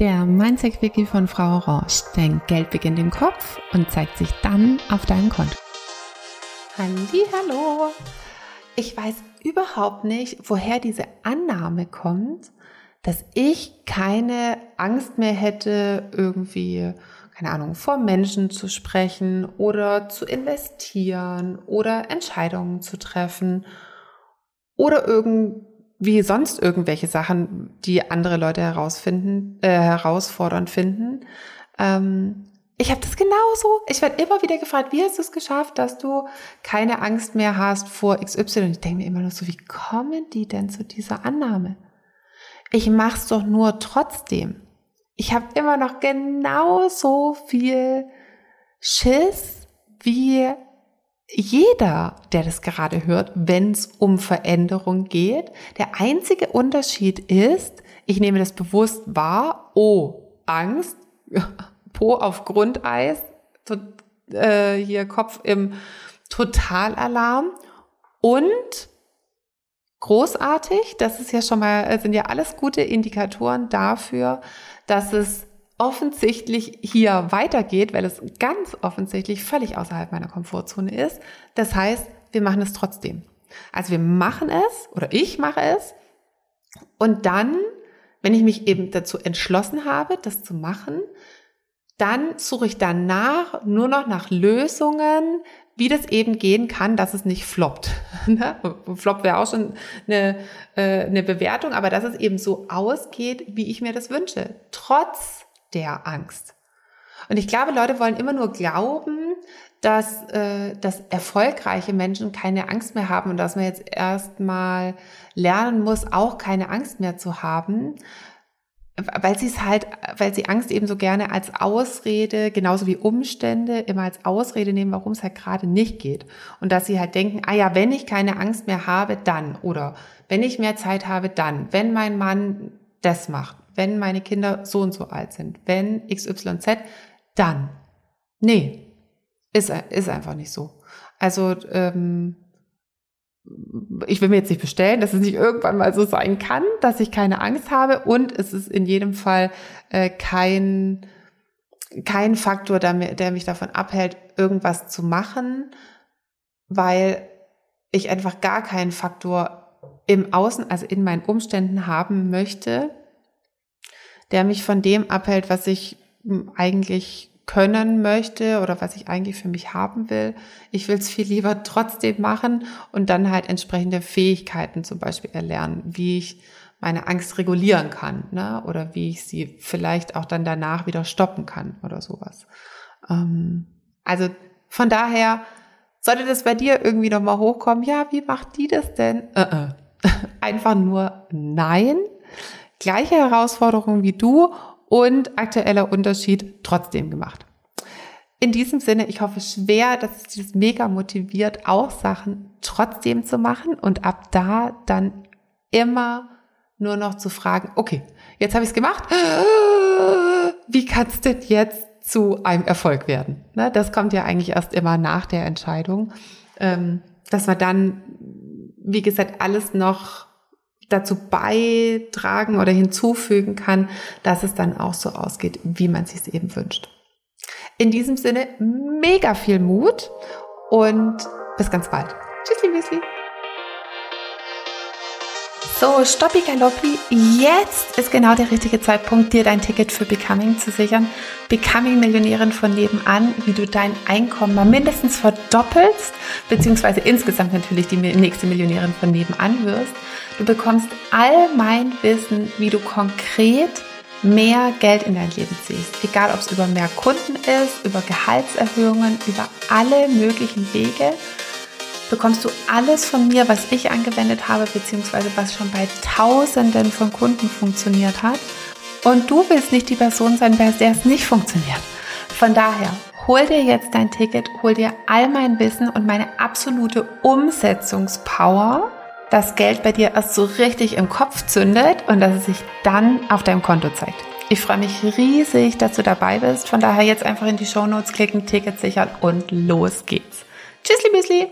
Der Mindset Wiki von Frau Orange. Dein Geld beginnt im Kopf und zeigt sich dann auf deinem Konto. Hallo. Ich weiß überhaupt nicht, woher diese Annahme kommt, dass ich keine Angst mehr hätte, irgendwie, keine Ahnung, vor Menschen zu sprechen oder zu investieren oder Entscheidungen zu treffen oder irgendwie wie sonst irgendwelche Sachen, die andere Leute herausfinden, äh, herausfordernd finden. Ähm, ich habe das genauso. Ich werde immer wieder gefragt, wie hast du es geschafft, dass du keine Angst mehr hast vor XY? Und ich denke mir immer nur so, wie kommen die denn zu dieser Annahme? Ich mache es doch nur trotzdem. Ich habe immer noch genauso viel Schiss wie jeder, der das gerade hört, wenn es um Veränderung geht. Der einzige Unterschied ist, ich nehme das bewusst wahr, oh, Angst, Po auf Grundeis, to, äh, hier Kopf im Totalalarm und großartig, das ist ja schon mal, sind ja alles gute Indikatoren dafür, dass es offensichtlich hier weitergeht, weil es ganz offensichtlich völlig außerhalb meiner Komfortzone ist. Das heißt, wir machen es trotzdem. Also wir machen es oder ich mache es und dann, wenn ich mich eben dazu entschlossen habe, das zu machen, dann suche ich danach nur noch nach Lösungen, wie das eben gehen kann, dass es nicht floppt. Ne? Flop wäre auch schon eine, äh, eine Bewertung, aber dass es eben so ausgeht, wie ich mir das wünsche. Trotz der Angst. Und ich glaube, Leute wollen immer nur glauben, dass, äh, dass erfolgreiche Menschen keine Angst mehr haben und dass man jetzt erstmal lernen muss, auch keine Angst mehr zu haben, weil sie es halt, weil sie Angst eben so gerne als Ausrede, genauso wie Umstände, immer als Ausrede nehmen, warum es halt gerade nicht geht. Und dass sie halt denken, ah ja, wenn ich keine Angst mehr habe, dann. Oder wenn ich mehr Zeit habe, dann. Wenn mein Mann das macht wenn meine Kinder so und so alt sind, wenn XYZ, dann. Nee, ist, ist einfach nicht so. Also, ähm, ich will mir jetzt nicht bestellen, dass es nicht irgendwann mal so sein kann, dass ich keine Angst habe und es ist in jedem Fall äh, kein, kein Faktor, der, der mich davon abhält, irgendwas zu machen, weil ich einfach gar keinen Faktor im Außen, also in meinen Umständen haben möchte, der mich von dem abhält, was ich hm, eigentlich können möchte oder was ich eigentlich für mich haben will. Ich will es viel lieber trotzdem machen und dann halt entsprechende Fähigkeiten zum Beispiel erlernen, wie ich meine Angst regulieren kann ne? oder wie ich sie vielleicht auch dann danach wieder stoppen kann oder sowas. Ähm, also von daher sollte das bei dir irgendwie nochmal hochkommen, ja, wie macht die das denn? Äh, äh. Einfach nur nein gleiche Herausforderung wie du und aktueller Unterschied trotzdem gemacht. In diesem Sinne, ich hoffe schwer, dass es dich mega motiviert, auch Sachen trotzdem zu machen und ab da dann immer nur noch zu fragen, okay, jetzt habe ich es gemacht, wie kann es denn jetzt zu einem Erfolg werden? Ne, das kommt ja eigentlich erst immer nach der Entscheidung, ähm, dass man dann, wie gesagt, alles noch dazu beitragen oder hinzufügen kann, dass es dann auch so ausgeht, wie man sich es eben wünscht. In diesem Sinne mega viel Mut und bis ganz bald. Tschüssi, Müsli. So, Stoppi Galoppi, jetzt ist genau der richtige Zeitpunkt, dir dein Ticket für Becoming zu sichern. Becoming Millionärin von nebenan, wie du dein Einkommen mal mindestens verdoppelst, beziehungsweise insgesamt natürlich die nächste Millionärin von nebenan wirst. Du bekommst all mein Wissen, wie du konkret mehr Geld in dein Leben ziehst. Egal, ob es über mehr Kunden ist, über Gehaltserhöhungen, über alle möglichen Wege bekommst du alles von mir, was ich angewendet habe, beziehungsweise was schon bei Tausenden von Kunden funktioniert hat. Und du willst nicht die Person sein, bei der es nicht funktioniert. Von daher, hol dir jetzt dein Ticket, hol dir all mein Wissen und meine absolute Umsetzungspower, dass Geld bei dir erst so richtig im Kopf zündet und dass es sich dann auf deinem Konto zeigt. Ich freue mich riesig, dass du dabei bist. Von daher jetzt einfach in die Show Notes klicken, Ticket sichern und los geht's. Tschüssli, Müsli!